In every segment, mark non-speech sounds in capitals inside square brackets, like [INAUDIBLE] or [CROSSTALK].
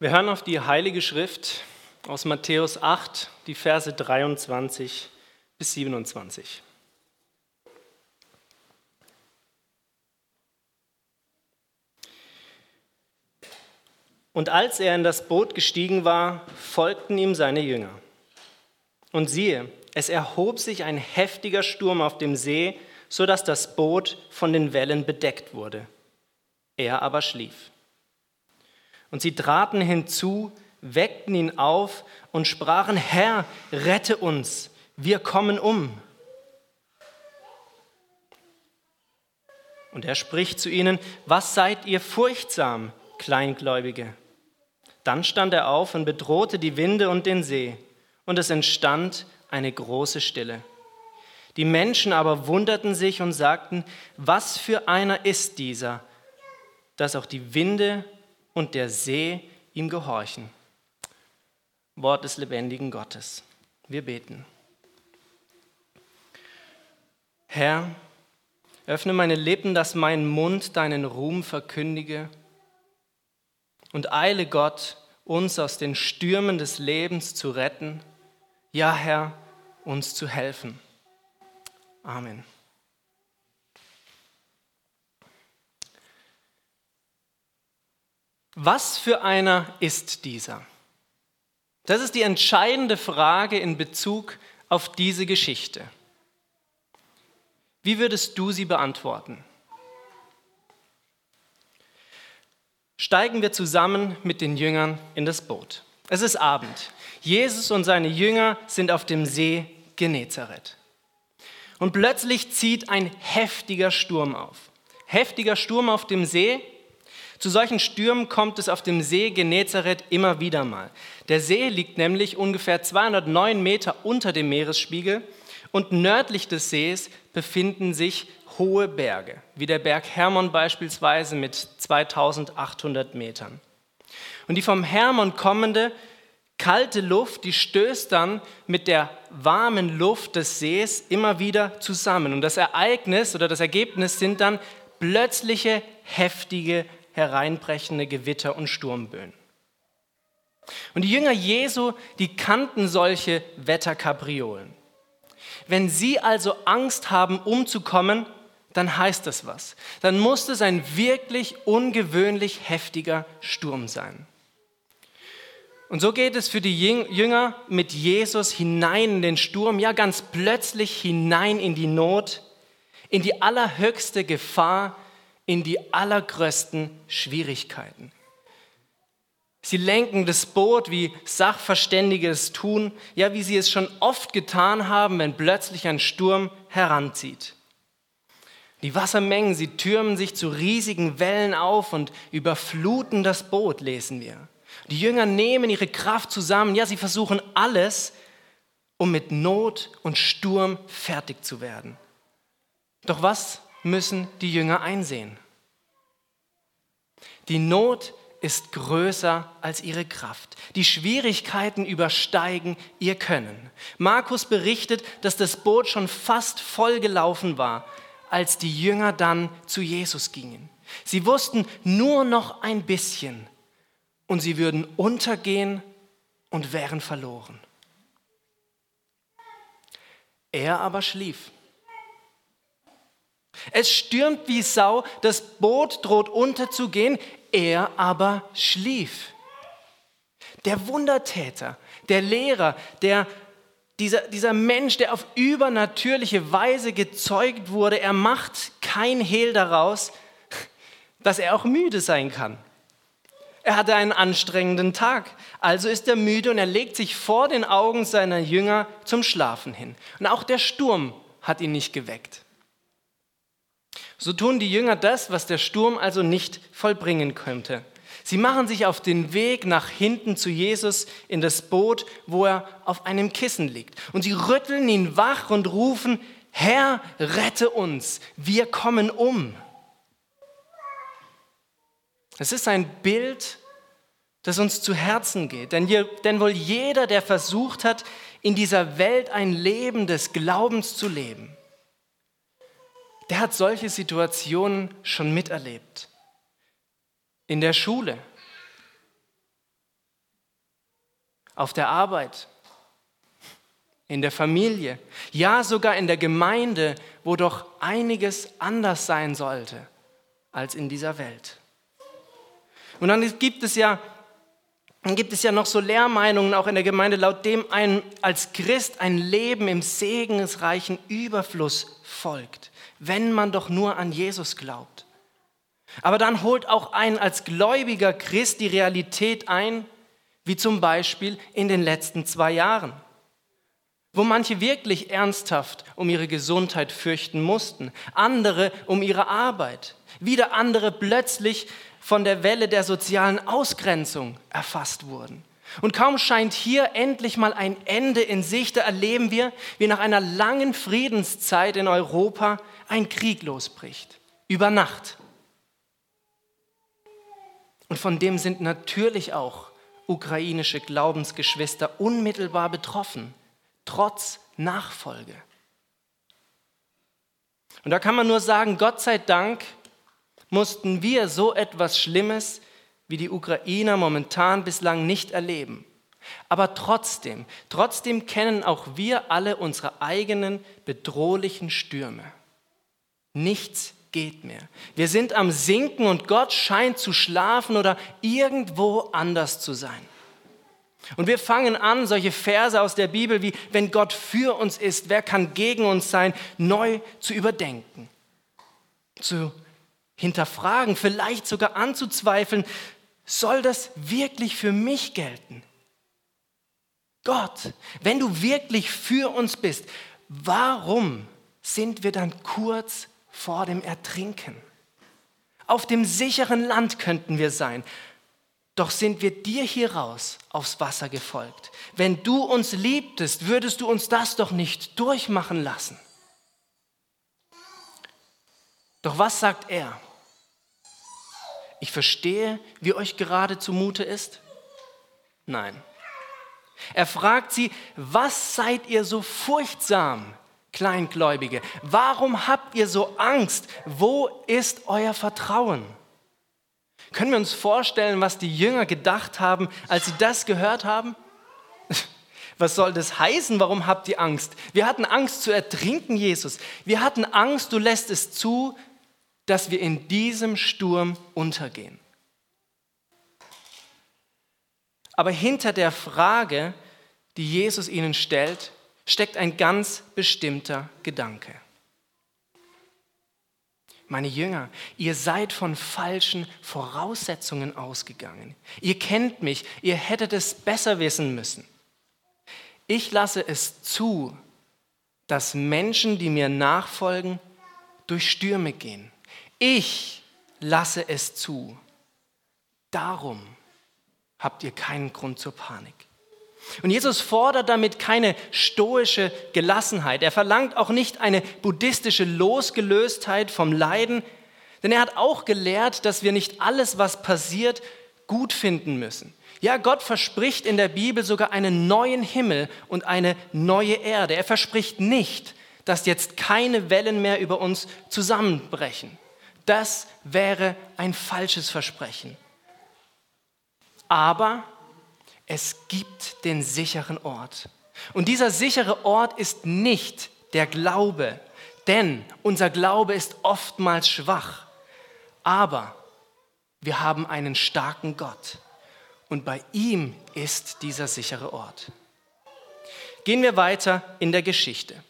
Wir hören auf die Heilige Schrift aus Matthäus 8, die Verse 23 bis 27. Und als er in das Boot gestiegen war, folgten ihm seine Jünger. Und siehe, es erhob sich ein heftiger Sturm auf dem See, so dass das Boot von den Wellen bedeckt wurde. Er aber schlief. Und sie traten hinzu, weckten ihn auf und sprachen, Herr, rette uns, wir kommen um. Und er spricht zu ihnen, was seid ihr furchtsam, Kleingläubige? Dann stand er auf und bedrohte die Winde und den See, und es entstand eine große Stille. Die Menschen aber wunderten sich und sagten, was für einer ist dieser, dass auch die Winde und der See ihm gehorchen. Wort des lebendigen Gottes. Wir beten. Herr, öffne meine Lippen, dass mein Mund deinen Ruhm verkündige und eile Gott, uns aus den Stürmen des Lebens zu retten. Ja, Herr, uns zu helfen. Amen. Was für einer ist dieser? Das ist die entscheidende Frage in Bezug auf diese Geschichte. Wie würdest du sie beantworten? Steigen wir zusammen mit den Jüngern in das Boot. Es ist Abend. Jesus und seine Jünger sind auf dem See Genezareth. Und plötzlich zieht ein heftiger Sturm auf. Heftiger Sturm auf dem See, zu solchen Stürmen kommt es auf dem See Genezareth immer wieder mal. Der See liegt nämlich ungefähr 209 Meter unter dem Meeresspiegel und nördlich des Sees befinden sich hohe Berge, wie der Berg Hermon beispielsweise mit 2800 Metern. Und die vom Hermon kommende kalte Luft, die stößt dann mit der warmen Luft des Sees immer wieder zusammen. Und das Ereignis oder das Ergebnis sind dann plötzliche, heftige hereinbrechende Gewitter und Sturmböen. Und die Jünger Jesu, die kannten solche Wetterkapriolen. Wenn sie also Angst haben, umzukommen, dann heißt das was. Dann muss es ein wirklich ungewöhnlich heftiger Sturm sein. Und so geht es für die Jünger mit Jesus hinein in den Sturm, ja ganz plötzlich hinein in die Not, in die allerhöchste Gefahr, in die allergrößten Schwierigkeiten. Sie lenken das Boot, wie Sachverständige es tun, ja, wie sie es schon oft getan haben, wenn plötzlich ein Sturm heranzieht. Die Wassermengen, sie türmen sich zu riesigen Wellen auf und überfluten das Boot, lesen wir. Die Jünger nehmen ihre Kraft zusammen, ja, sie versuchen alles, um mit Not und Sturm fertig zu werden. Doch was müssen die Jünger einsehen. Die Not ist größer als ihre Kraft. Die Schwierigkeiten übersteigen ihr Können. Markus berichtet, dass das Boot schon fast vollgelaufen war, als die Jünger dann zu Jesus gingen. Sie wussten nur noch ein bisschen und sie würden untergehen und wären verloren. Er aber schlief. Es stürmt wie Sau, das Boot droht unterzugehen, er aber schlief. Der Wundertäter, der Lehrer, der, dieser, dieser Mensch, der auf übernatürliche Weise gezeugt wurde, er macht kein Hehl daraus, dass er auch müde sein kann. Er hatte einen anstrengenden Tag, also ist er müde und er legt sich vor den Augen seiner Jünger zum Schlafen hin. Und auch der Sturm hat ihn nicht geweckt. So tun die Jünger das, was der Sturm also nicht vollbringen könnte. Sie machen sich auf den Weg nach hinten zu Jesus in das Boot, wo er auf einem Kissen liegt. Und sie rütteln ihn wach und rufen, Herr, rette uns, wir kommen um. Es ist ein Bild, das uns zu Herzen geht. Denn, denn wohl jeder, der versucht hat, in dieser Welt ein Leben des Glaubens zu leben, der hat solche Situationen schon miterlebt. In der Schule, auf der Arbeit, in der Familie, ja sogar in der Gemeinde, wo doch einiges anders sein sollte als in dieser Welt. Und dann gibt es ja, dann gibt es ja noch so Lehrmeinungen auch in der Gemeinde, laut dem ein, als Christ ein Leben im segensreichen Überfluss folgt, wenn man doch nur an Jesus glaubt. Aber dann holt auch ein als gläubiger Christ die Realität ein, wie zum Beispiel in den letzten zwei Jahren, wo manche wirklich ernsthaft um ihre Gesundheit fürchten mussten, andere um ihre Arbeit, wieder andere plötzlich von der Welle der sozialen Ausgrenzung erfasst wurden. Und kaum scheint hier endlich mal ein Ende in Sicht, da erleben wir, wie nach einer langen Friedenszeit in Europa ein Krieg losbricht. Über Nacht. Und von dem sind natürlich auch ukrainische Glaubensgeschwister unmittelbar betroffen, trotz Nachfolge. Und da kann man nur sagen, Gott sei Dank mussten wir so etwas Schlimmes wie die Ukrainer momentan bislang nicht erleben. Aber trotzdem, trotzdem kennen auch wir alle unsere eigenen bedrohlichen Stürme. Nichts geht mehr. Wir sind am Sinken und Gott scheint zu schlafen oder irgendwo anders zu sein. Und wir fangen an, solche Verse aus der Bibel wie, wenn Gott für uns ist, wer kann gegen uns sein, neu zu überdenken, zu hinterfragen, vielleicht sogar anzuzweifeln, soll das wirklich für mich gelten? Gott, wenn du wirklich für uns bist, warum sind wir dann kurz vor dem Ertrinken? Auf dem sicheren Land könnten wir sein, doch sind wir dir hier raus aufs Wasser gefolgt. Wenn du uns liebtest, würdest du uns das doch nicht durchmachen lassen. Doch was sagt er? ich verstehe, wie euch gerade zumute ist? Nein. Er fragt sie, was seid ihr so furchtsam, Kleingläubige? Warum habt ihr so Angst? Wo ist euer Vertrauen? Können wir uns vorstellen, was die Jünger gedacht haben, als sie das gehört haben? [LAUGHS] Was soll das heißen? Warum habt ihr Angst? Wir hatten Angst zu ertrinken, Jesus. Wir hatten Angst, du lässt es zu, dass wir in diesem Sturm untergehen. Aber hinter der Frage, die Jesus ihnen stellt, steckt ein ganz bestimmter Gedanke. Meine Jünger, ihr seid von falschen Voraussetzungen ausgegangen. Ihr kennt mich, ihr hättet es besser wissen müssen. Ich lasse es zu, dass Menschen, die mir nachfolgen, durch Stürme gehen. Ich lasse es zu. Darum habt ihr keinen Grund zur Panik. Und Jesus fordert damit keine stoische Gelassenheit. Er verlangt auch nicht eine buddhistische Losgelöstheit vom Leiden, denn er hat auch gelehrt, dass wir nicht alles, was passiert, gut finden müssen. Ja, Gott verspricht in der Bibel sogar einen neuen Himmel und eine neue Erde. Er verspricht nicht, dass jetzt keine Wellen mehr über uns zusammenbrechen. Das wäre ein falsches Versprechen. Aber es gibt den sicheren Ort. Und dieser sichere Ort ist nicht der Glaube, denn unser Glaube ist oftmals schwach. Aber wir haben einen starken Gott und bei ihm ist dieser sichere Ort. Gehen wir weiter in der Geschichte.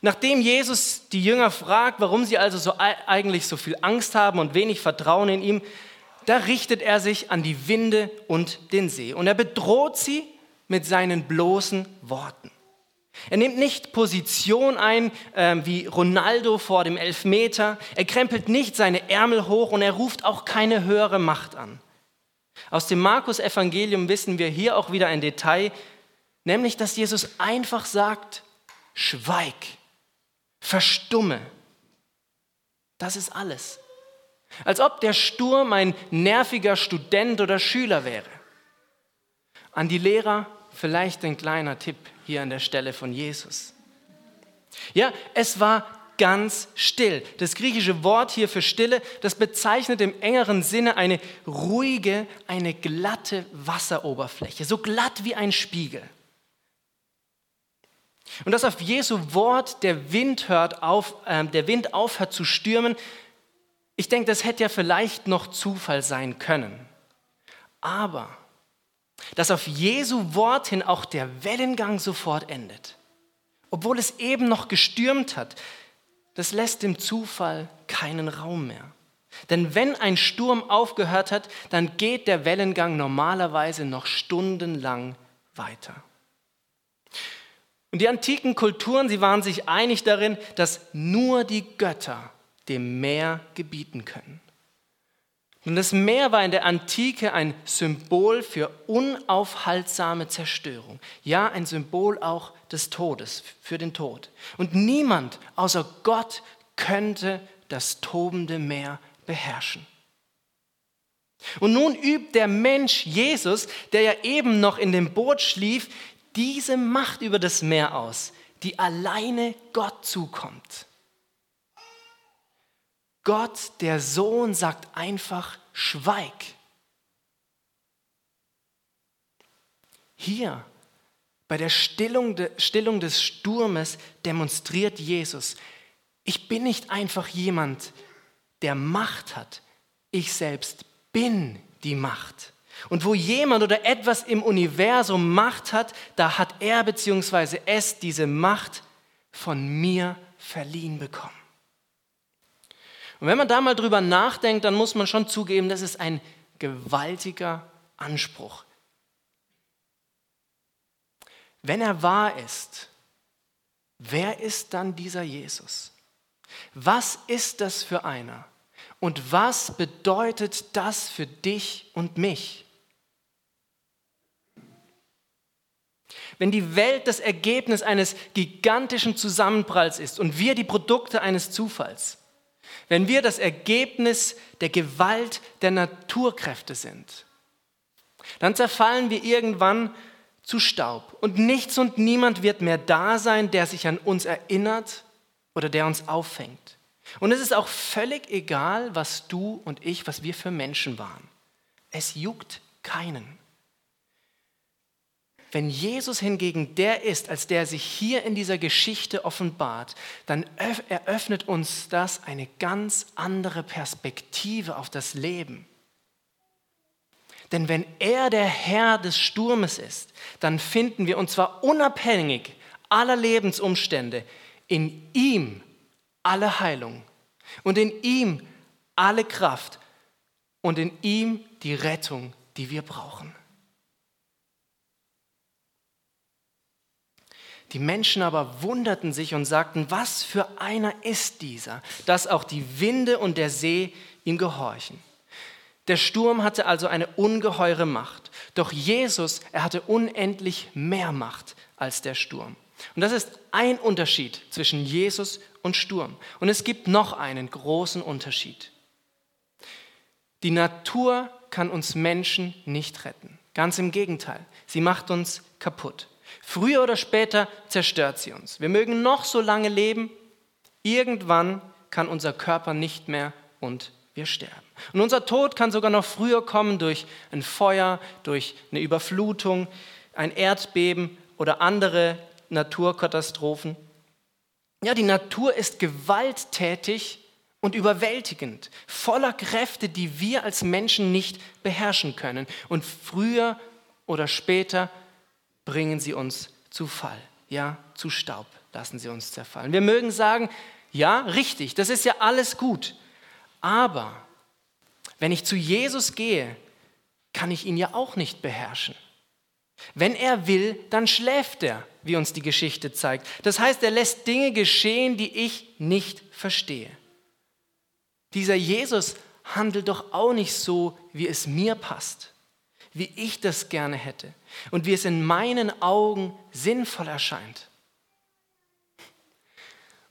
Nachdem Jesus die Jünger fragt, warum sie also so eigentlich so viel Angst haben und wenig Vertrauen in ihm, da richtet er sich an die Winde und den See und er bedroht sie mit seinen bloßen Worten. Er nimmt nicht Position ein äh, wie Ronaldo vor dem Elfmeter, er krempelt nicht seine Ärmel hoch und er ruft auch keine höhere Macht an. Aus dem Markus-Evangelium wissen wir hier auch wieder ein Detail, nämlich dass Jesus einfach sagt, schweig verstumme. Das ist alles. Als ob der Sturm ein nerviger Student oder Schüler wäre. An die Lehrer vielleicht ein kleiner Tipp hier an der Stelle von Jesus. Ja, es war ganz still. Das griechische Wort hier für Stille, das bezeichnet im engeren Sinne eine ruhige, eine glatte Wasseroberfläche, so glatt wie ein Spiegel. Und dass auf Jesu Wort der Wind, hört auf, äh, der Wind aufhört zu stürmen, ich denke, das hätte ja vielleicht noch Zufall sein können. Aber dass auf Jesu Wort hin auch der Wellengang sofort endet, obwohl es eben noch gestürmt hat, das lässt dem Zufall keinen Raum mehr. Denn wenn ein Sturm aufgehört hat, dann geht der Wellengang normalerweise noch stundenlang weiter. Und die antiken Kulturen, sie waren sich einig darin, dass nur die Götter dem Meer gebieten können. Und das Meer war in der Antike ein Symbol für unaufhaltsame Zerstörung. Ja, ein Symbol auch des Todes, für den Tod. Und niemand außer Gott könnte das tobende Meer beherrschen. Und nun übt der Mensch Jesus, der ja eben noch in dem Boot schlief, diese Macht über das Meer aus, die alleine Gott zukommt. Gott, der Sohn, sagt einfach, schweig. Hier, bei der Stillung, Stillung des Sturmes, demonstriert Jesus, ich bin nicht einfach jemand, der Macht hat. Ich selbst bin die Macht. Und wo jemand oder etwas im Universum Macht hat, da hat er bzw. es diese Macht von mir verliehen bekommen. Und wenn man da mal drüber nachdenkt, dann muss man schon zugeben, das ist ein gewaltiger Anspruch. Wenn er wahr ist, wer ist dann dieser Jesus? Was ist das für einer? Und was bedeutet das für dich und mich? Wenn die Welt das Ergebnis eines gigantischen Zusammenpralls ist und wir die Produkte eines Zufalls, wenn wir das Ergebnis der Gewalt der Naturkräfte sind, dann zerfallen wir irgendwann zu Staub und nichts und niemand wird mehr da sein, der sich an uns erinnert oder der uns auffängt. Und es ist auch völlig egal, was du und ich, was wir für Menschen waren. Es juckt keinen. Wenn Jesus hingegen der ist, als der sich hier in dieser Geschichte offenbart, dann eröffnet uns das eine ganz andere Perspektive auf das Leben. Denn wenn er der Herr des Sturmes ist, dann finden wir, und zwar unabhängig aller Lebensumstände, in ihm alle Heilung und in ihm alle Kraft und in ihm die Rettung, die wir brauchen. Die Menschen aber wunderten sich und sagten, was für einer ist dieser, dass auch die Winde und der See ihm gehorchen. Der Sturm hatte also eine ungeheure Macht, doch Jesus, er hatte unendlich mehr Macht als der Sturm. Und das ist ein Unterschied zwischen Jesus und Sturm. Und es gibt noch einen großen Unterschied. Die Natur kann uns Menschen nicht retten. Ganz im Gegenteil, sie macht uns kaputt. Früher oder später zerstört sie uns. Wir mögen noch so lange leben, irgendwann kann unser Körper nicht mehr und wir sterben. Und unser Tod kann sogar noch früher kommen durch ein Feuer, durch eine Überflutung, ein Erdbeben oder andere Naturkatastrophen. Ja, die Natur ist gewalttätig und überwältigend, voller Kräfte, die wir als Menschen nicht beherrschen können. Und früher oder später bringen sie uns zu Fall, ja, zu Staub lassen sie uns zerfallen. Wir mögen sagen, ja, richtig, das ist ja alles gut. Aber wenn ich zu Jesus gehe, kann ich ihn ja auch nicht beherrschen. Wenn er will, dann schläft er, wie uns die Geschichte zeigt. Das heißt, er lässt Dinge geschehen, die ich nicht verstehe. Dieser Jesus handelt doch auch nicht so, wie es mir passt, wie ich das gerne hätte und wie es in meinen Augen sinnvoll erscheint.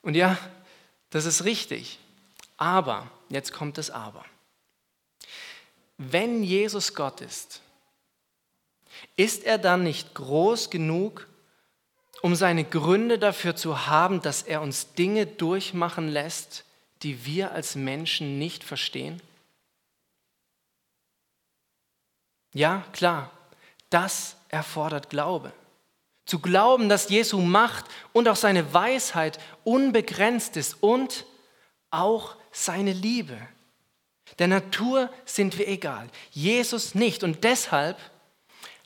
Und ja, das ist richtig. Aber, jetzt kommt das Aber. Wenn Jesus Gott ist, ist er dann nicht groß genug, um seine Gründe dafür zu haben, dass er uns Dinge durchmachen lässt, die wir als Menschen nicht verstehen? Ja, klar, das erfordert Glaube. Zu glauben, dass Jesu Macht und auch seine Weisheit unbegrenzt ist und auch seine Liebe. Der Natur sind wir egal, Jesus nicht. Und deshalb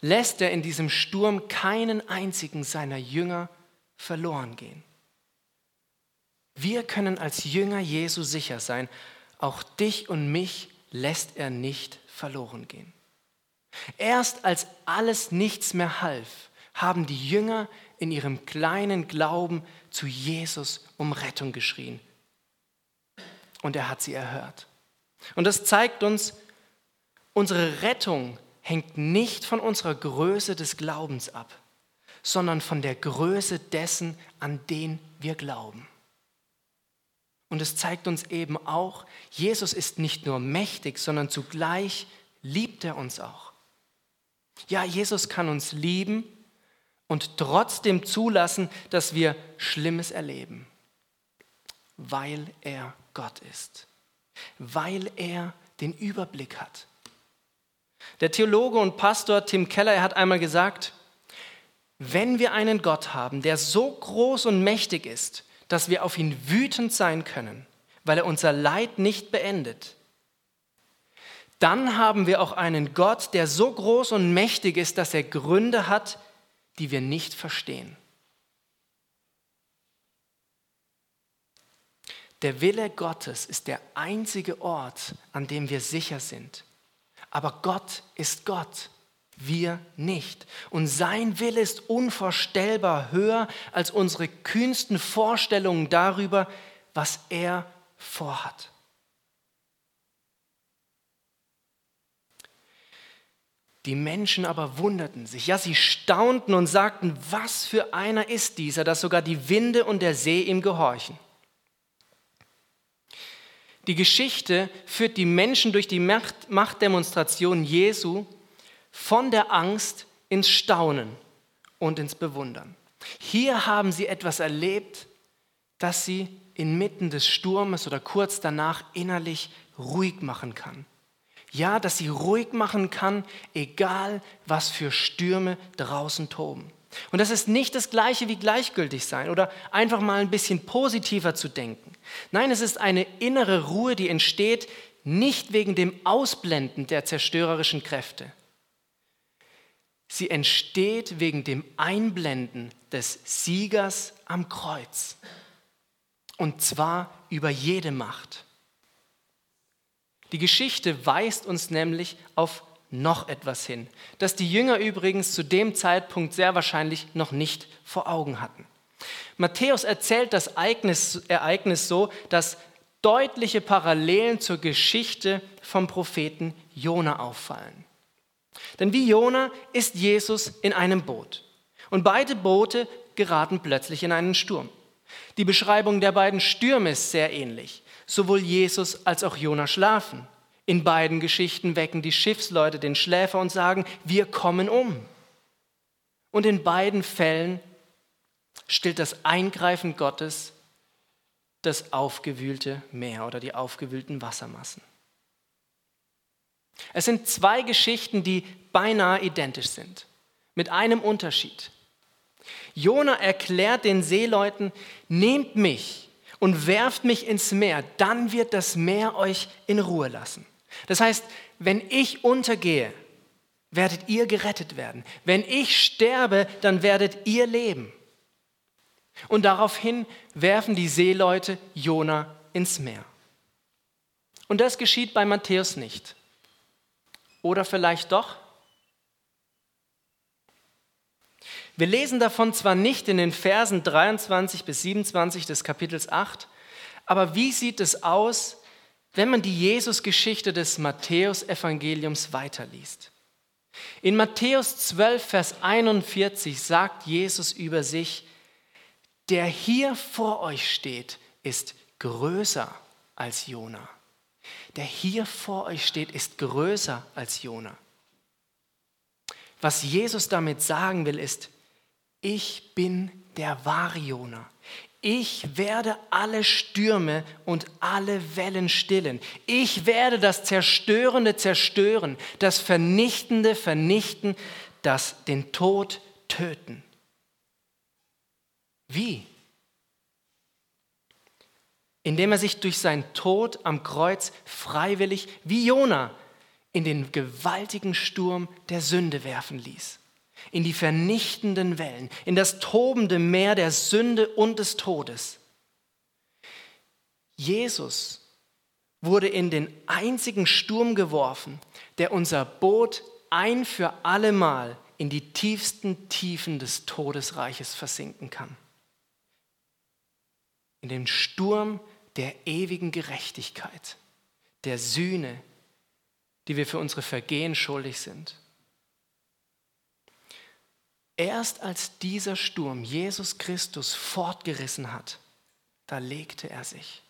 lässt er in diesem Sturm keinen einzigen seiner Jünger verloren gehen. Wir können als Jünger Jesu sicher sein, auch dich und mich lässt er nicht verloren gehen. Erst als alles nichts mehr half, haben die Jünger in ihrem kleinen Glauben zu Jesus um Rettung geschrien. Und er hat sie erhört. Und das zeigt uns, unsere Rettung hängt nicht von unserer Größe des Glaubens ab, sondern von der Größe dessen, an den wir glauben. Und es zeigt uns eben auch, Jesus ist nicht nur mächtig, sondern zugleich liebt er uns auch. Ja, Jesus kann uns lieben und trotzdem zulassen, dass wir Schlimmes erleben, weil er Gott ist, weil er den Überblick hat. Der Theologe und Pastor Tim Keller er hat einmal gesagt, wenn wir einen Gott haben, der so groß und mächtig ist, dass wir auf ihn wütend sein können, weil er unser Leid nicht beendet, dann haben wir auch einen Gott, der so groß und mächtig ist, dass er Gründe hat, die wir nicht verstehen. Der Wille Gottes ist der einzige Ort, an dem wir sicher sind. Aber Gott ist Gott, wir nicht. Und sein Wille ist unvorstellbar höher als unsere kühnsten Vorstellungen darüber, was er vorhat. Die Menschen aber wunderten sich, ja, sie staunten und sagten, was für einer ist dieser, dass sogar die Winde und der See ihm gehorchen. Die Geschichte führt die Menschen durch die Machtdemonstration Jesu von der Angst ins Staunen und ins Bewundern. Hier haben sie etwas erlebt, das sie inmitten des Sturmes oder kurz danach innerlich ruhig machen kann. Ja, dass sie ruhig machen kann, egal was für Stürme draußen toben. Und das ist nicht das gleiche wie gleichgültig sein oder einfach mal ein bisschen positiver zu denken. Nein, es ist eine innere Ruhe, die entsteht nicht wegen dem Ausblenden der zerstörerischen Kräfte. Sie entsteht wegen dem Einblenden des Siegers am Kreuz. Und zwar über jede Macht. Die Geschichte weist uns nämlich auf noch etwas hin, das die Jünger übrigens zu dem Zeitpunkt sehr wahrscheinlich noch nicht vor Augen hatten. Matthäus erzählt das Ereignis, so, dass deutliche Parallelen zur Geschichte vom Propheten Jona auffallen. Denn wie Jona ist Jesus in einem Boot und beide Boote geraten plötzlich in einen Sturm. Die Beschreibung der beiden Stürme ist sehr ähnlich. Sowohl Jesus als auch Jona schlafen. In beiden Geschichten wecken die Schiffsleute den Schläfer und sagen, wir kommen um. Und in beiden Fällen stillt das Eingreifen Gottes das aufgewühlte Meer oder die aufgewühlten Wassermassen. Es sind zwei Geschichten, die beinahe identisch sind, mit einem Unterschied. Jona erklärt den Seeleuten, nehmt mich und werft mich ins Meer, dann wird das Meer euch in Ruhe lassen. Das heißt, wenn ich untergehe, werdet ihr gerettet werden. Wenn ich sterbe, dann werdet ihr leben. Und daraufhin werfen die Seeleute Jona ins Meer. Und das geschieht bei Matthäus nicht. Oder vielleicht doch? Wir lesen davon zwar nicht in den Versen 23 bis 27 des Kapitels 8, aber wie sieht es aus, wenn man die Jesus-Geschichte des Matthäus-Evangeliums weiterliest? In Matthäus 12, Vers 41 sagt Jesus über sich, der hier vor euch steht, ist größer als Jona. Der hier vor euch steht, ist größer als Jona. Was Jesus damit sagen will, ist, ich bin der wahre Jona. Ich werde alle Stürme und alle Wellen stillen. Ich werde das Zerstörende zerstören, das Vernichtende vernichten, das den Tod töten. Wie? Indem er sich durch seinen Tod am Kreuz freiwillig, wie Jona, in den gewaltigen Sturm der Sünde werfen ließ in die vernichtenden Wellen, in das tobende Meer der Sünde und des Todes. Jesus wurde in den einzigen Sturm geworfen, der unser Boot ein für allemal in die tiefsten Tiefen des Todesreiches versinken kann. In den Sturm der ewigen Gerechtigkeit, der Sühne, die wir für unsere Vergehen schuldig sind. Erst als dieser Sturm Jesus Christus fortgerissen hat, da legte er sich.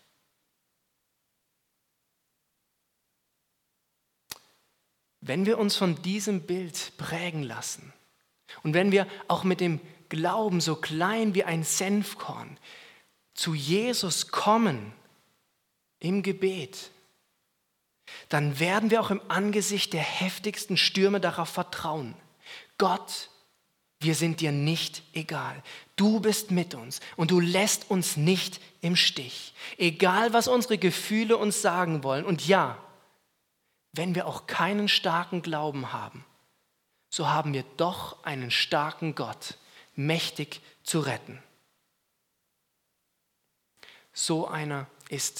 Wenn wir uns von diesem Bild prägen lassen und wenn wir auch mit dem Glauben so klein wie ein Senfkorn zu Jesus kommen im Gebet, dann werden wir auch im Angesicht der heftigsten Stürme darauf vertrauen. Gott wir sind dir nicht egal. Du bist mit uns und du lässt uns nicht im Stich. Egal, was unsere Gefühle uns sagen wollen. Und ja, wenn wir auch keinen starken Glauben haben, so haben wir doch einen starken Gott, mächtig zu retten. So einer ist